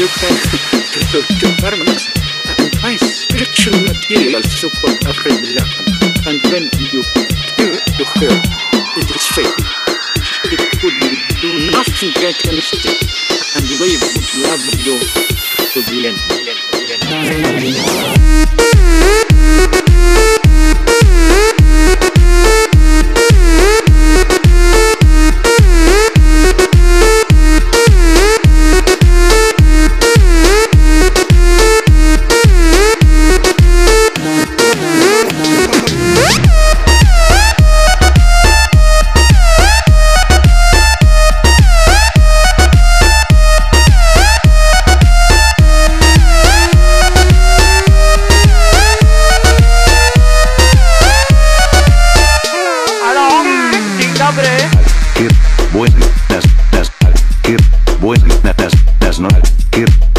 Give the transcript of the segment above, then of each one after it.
you can to determine and spiritual material support of revelation. And when you hear the fear, it is fake. It could do nothing against it, and believe would love you to the end.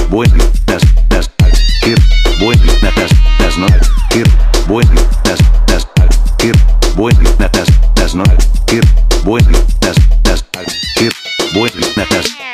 buenas, das, hier, buenas, das, das not, hier, buenas, das, das, hier, buenas, das, das not, hier, buenas, das, das, hier, buenas, das.